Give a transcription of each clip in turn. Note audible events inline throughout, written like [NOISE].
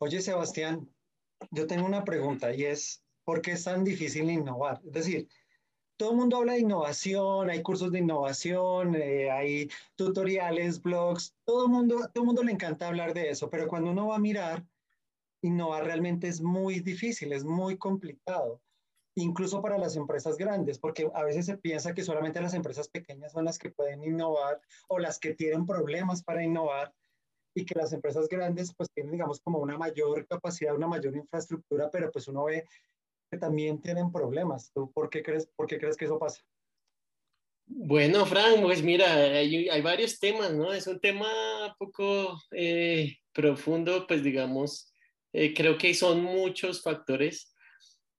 Oye, Sebastián, yo tengo una pregunta y es, ¿por qué es tan difícil innovar? Es decir, todo el mundo habla de innovación, hay cursos de innovación, eh, hay tutoriales, blogs, todo el mundo, todo el mundo le encanta hablar de eso, pero cuando uno va a mirar, innovar realmente es muy difícil, es muy complicado, incluso para las empresas grandes, porque a veces se piensa que solamente las empresas pequeñas son las que pueden innovar o las que tienen problemas para innovar y que las empresas grandes pues tienen digamos como una mayor capacidad, una mayor infraestructura, pero pues uno ve que también tienen problemas. ¿Tú por qué crees, por qué crees que eso pasa? Bueno, Frank, pues mira, hay, hay varios temas, ¿no? Es un tema poco eh, profundo, pues digamos, eh, creo que son muchos factores,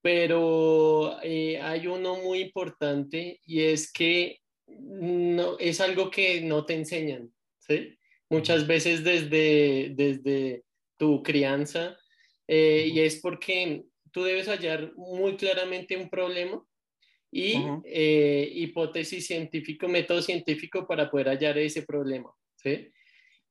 pero eh, hay uno muy importante y es que no, es algo que no te enseñan, ¿sí? Muchas veces desde, desde tu crianza, y es porque tú debes hallar muy claramente un problema y eh, hipótesis científico, método científico para poder hallar ese problema, ¿sí?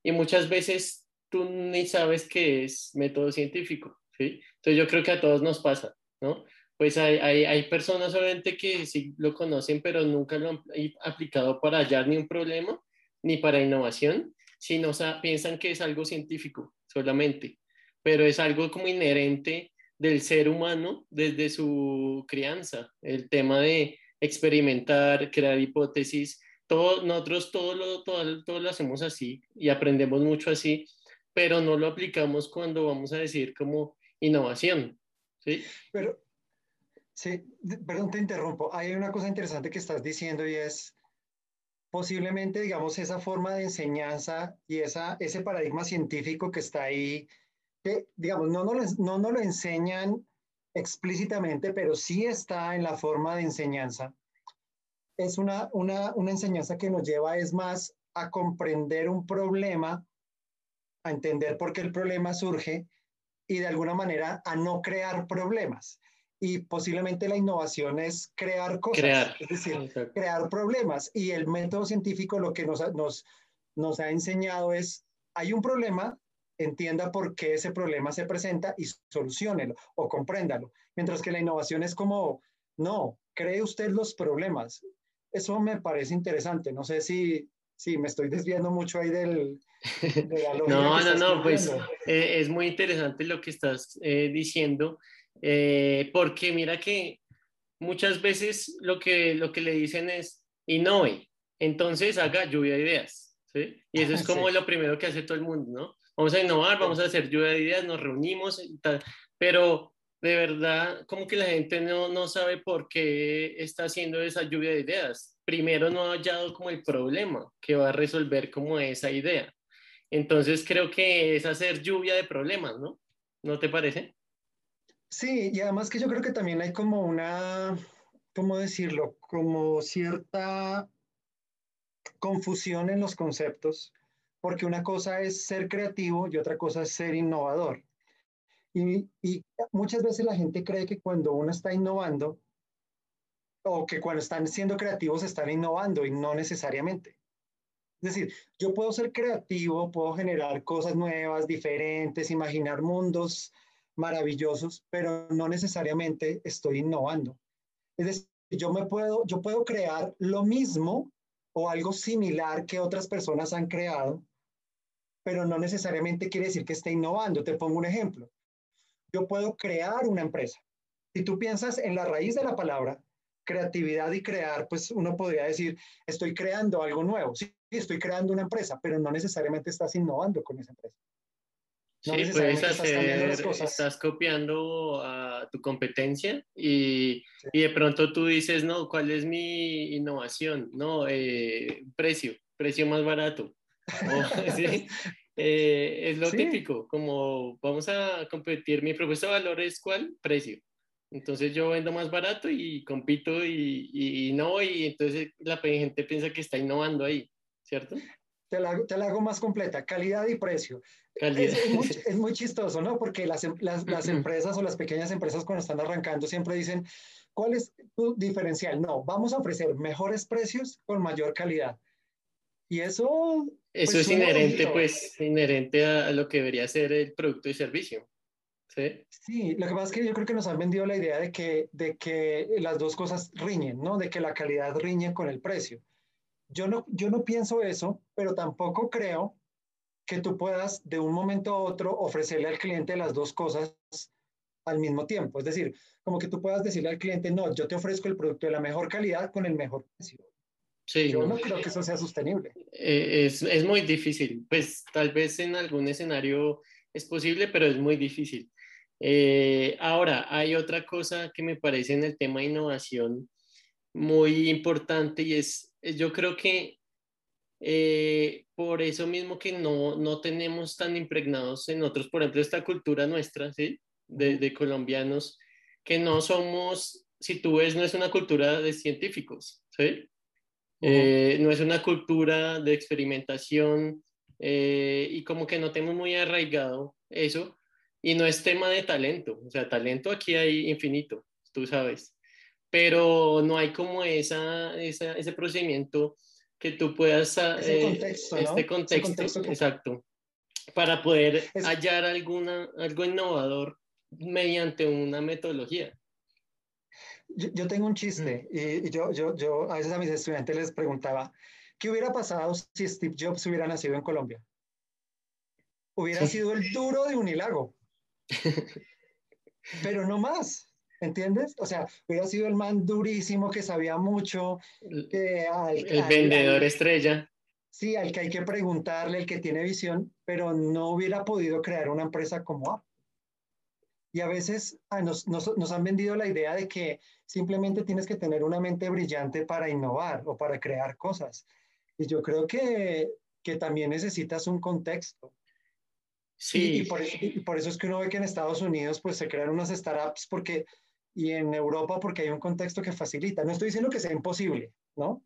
Y muchas veces tú ni sabes qué es método científico, ¿sí? Entonces yo creo que a todos nos pasa, ¿no? Pues hay, hay, hay personas obviamente que sí lo conocen, pero nunca lo han aplicado para hallar ni un problema, ni para innovación, sino piensan que es algo científico solamente, pero es algo como inherente del ser humano desde su crianza, el tema de experimentar, crear hipótesis, todo, nosotros todo lo, todo, todo lo hacemos así y aprendemos mucho así, pero no lo aplicamos cuando vamos a decir como innovación. ¿sí? Pero, sí, perdón, te interrumpo. Hay una cosa interesante que estás diciendo y es posiblemente, digamos, esa forma de enseñanza y esa, ese paradigma científico que está ahí que, digamos, no nos, no, no lo enseñan explícitamente, pero sí está en la forma de enseñanza. Es una, una, una enseñanza que nos lleva, es más, a comprender un problema, a entender por qué el problema surge y de alguna manera a no crear problemas. Y posiblemente la innovación es crear cosas, crear. es decir, crear problemas. Y el método científico lo que nos, nos, nos ha enseñado es, hay un problema, entienda por qué ese problema se presenta y solucionelo o compréndalo. Mientras que la innovación es como, no, cree usted los problemas. Eso me parece interesante. No sé si, si me estoy desviando mucho ahí del... De la [LAUGHS] no, no, no, pues eh, es muy interesante lo que estás eh, diciendo, eh, porque mira que muchas veces lo que, lo que le dicen es, innove, entonces haga lluvia de ideas. ¿sí? Y eso es [LAUGHS] como lo primero que hace todo el mundo, ¿no? vamos a innovar, vamos a hacer lluvia de ideas, nos reunimos y tal, pero de verdad, como que la gente no, no sabe por qué está haciendo esa lluvia de ideas. Primero no ha hallado como el problema que va a resolver como esa idea. Entonces creo que es hacer lluvia de problemas, ¿no? ¿No te parece? Sí, y además que yo creo que también hay como una, ¿cómo decirlo? Como cierta confusión en los conceptos porque una cosa es ser creativo y otra cosa es ser innovador. Y, muchas veces la gente cree que cuando uno está innovando o que cuando están siendo creativos están innovando y no necesariamente. Es decir, yo puedo ser creativo, puedo generar cosas nuevas, diferentes, imaginar mundos maravillosos, pero no necesariamente estoy innovando. Es decir, yo me puedo, yo puedo crear lo mismo o algo similar que otras personas han creado, pero no necesariamente quiere decir que esté innovando. Te pongo un ejemplo. Yo puedo crear una empresa. Si tú piensas en la raíz de la palabra, creatividad y crear, pues uno podría decir, estoy creando algo nuevo. Sí, estoy creando una empresa, pero no necesariamente estás innovando con esa empresa. Sí, puedes hacer, estás, copiando a tu competencia y, y, de pronto tú dices, no, ¿cuál es mi innovación? No, eh, precio, precio más barato. [LAUGHS] Eh, es lo típico, como vamos a competir, mi propuesta de valor es cuál? Precio. Entonces yo vendo más barato y compito y, y, no, y entonces la gente piensa que está innovando ahí, ¿cierto? Te la, te la hago más completa, calidad y precio. Es, es, muy, chistoso, ¿no? Porque las, las, las, empresas o las pequeñas empresas cuando están arrancando siempre dicen, ¿cuál es tu diferencial? No, vamos a ofrecer mejores precios con mayor calidad. Y eso... Eso pues, es inherente, pues, inherente a, lo que debería ser el producto y servicio. ¿sí? Sí, lo que pasa es que yo creo que nos han vendido la idea de que, de que las dos cosas riñen, ¿no? De que la calidad riñe con el precio. Yo no, yo no pienso eso, pero tampoco creo que tú puedas de un momento a otro ofrecerle al cliente las dos cosas al mismo tiempo. Es decir, como que tú puedas decirle al cliente, no, yo te ofrezco el producto de la mejor calidad con el mejor precio. Sí, yo no, creo que eso sea sostenible. Eh, es, es, muy difícil. Pues tal vez en algún escenario es posible, pero es muy difícil. Eh, ahora, hay otra cosa que me parece en el tema de innovación muy importante y es, yo creo que eh, por eso mismo que no, no tenemos tan impregnados en otros, por ejemplo, esta cultura nuestra, ¿sí? De, de colombianos, que no somos, si tú ves, no es una cultura de científicos, ¿sí? Eh, no es una cultura de experimentación eh, y como que no tenemos muy arraigado eso y no es tema de talento, o sea, talento aquí hay infinito, tú sabes, pero no hay como esa, esa ese procedimiento que tú puedas... Ese eh, contexto, ¿no? Este contexto, exacto, para poder hallar alguna, algo innovador mediante una metodología. Yo, tengo un chiste mm. y, yo, yo, yo a veces a mis estudiantes les preguntaba, ¿qué hubiera pasado si Steve Jobs hubiera nacido en Colombia? Hubiera sido el duro de Unilago. [LAUGHS] Pero no más, ¿entiendes? O sea, hubiera sido el man durísimo que sabía mucho. Que el vendedor estrella. Sí, al que hay que preguntarle, el que tiene visión, pero no hubiera podido crear una empresa como Apple. Y a veces ah, nos, nos, nos, han vendido la idea de que simplemente tienes que tener una mente brillante para innovar o para crear cosas. Y yo creo que, que también necesitas un contexto. Sí. Y, por, y, por, eso es que uno ve que en Estados Unidos pues se crean unas startups porque, y en Europa porque hay un contexto que facilita. No estoy diciendo que sea imposible, ¿no?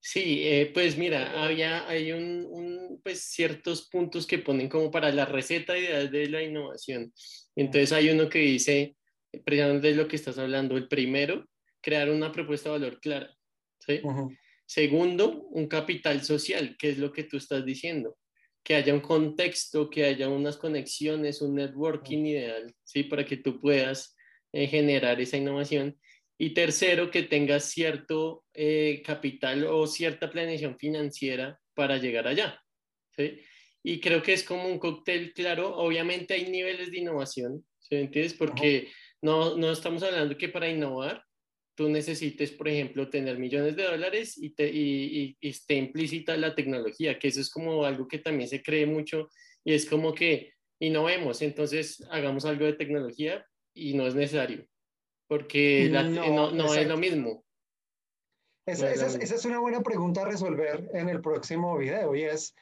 Sí, eh, pues mira, había, hay un, un, pues ciertos puntos que ponen como para la receta de la innovación. Entonces hay uno que dice, precisamente de lo que estás hablando, el primero, crear una propuesta de valor clara. ¿sí? Segundo, un capital social, que es lo que tú estás diciendo, que haya un contexto, que haya unas conexiones, un networking ideal, ¿sí? Para que tú puedas eh, generar esa innovación. Y tercero, que tengas cierto eh, capital o cierta planeación financiera para llegar allá. ¿sí? Y creo que es como un cóctel claro. Obviamente hay niveles de innovación, ¿sí? ¿entiendes? Porque no, no estamos hablando que para innovar tú necesites, por ejemplo, tener millones de dólares y, te, y, y, esté implícita la tecnología, que eso es como algo que también se cree mucho y es como que innovemos, entonces hagamos algo de tecnología y no es necesario porque no, no, es lo mismo. Esa, esa, esa, es una buena pregunta a resolver en el próximo video y es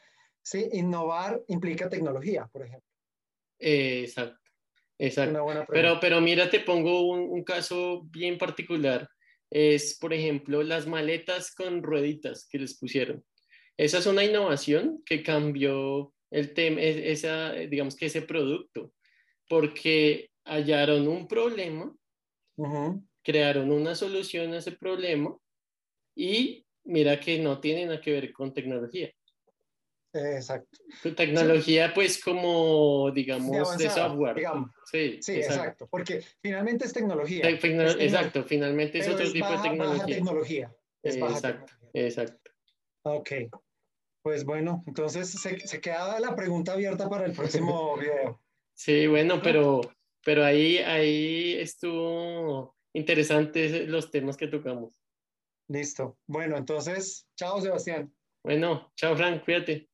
si innovar implica tecnología, por ejemplo. exacto, exacto. Pero, pero mira, te pongo un, un, caso bien particular. Es, por ejemplo, las maletas con rueditas que les pusieron. Esa es una innovación que cambió el tema, esa, digamos que ese producto, porque hallaron un problema crearon una solución a ese problema y mira que no tiene nada que ver con tecnología. Exacto. Tecnología, pues, como, digamos, de, software. Sí, sí exacto. Porque finalmente es tecnología. exacto, finalmente es otro tipo de tecnología. Baja tecnología. Es baja exacto, exacto. Ok. Pues bueno, entonces se, se queda la pregunta abierta para el próximo video. Sí, bueno, pero pero ahí, ahí estuvo interesante los temas que tocamos. Listo. Bueno, entonces, chao Sebastián. Bueno, chao Frank, cuídate.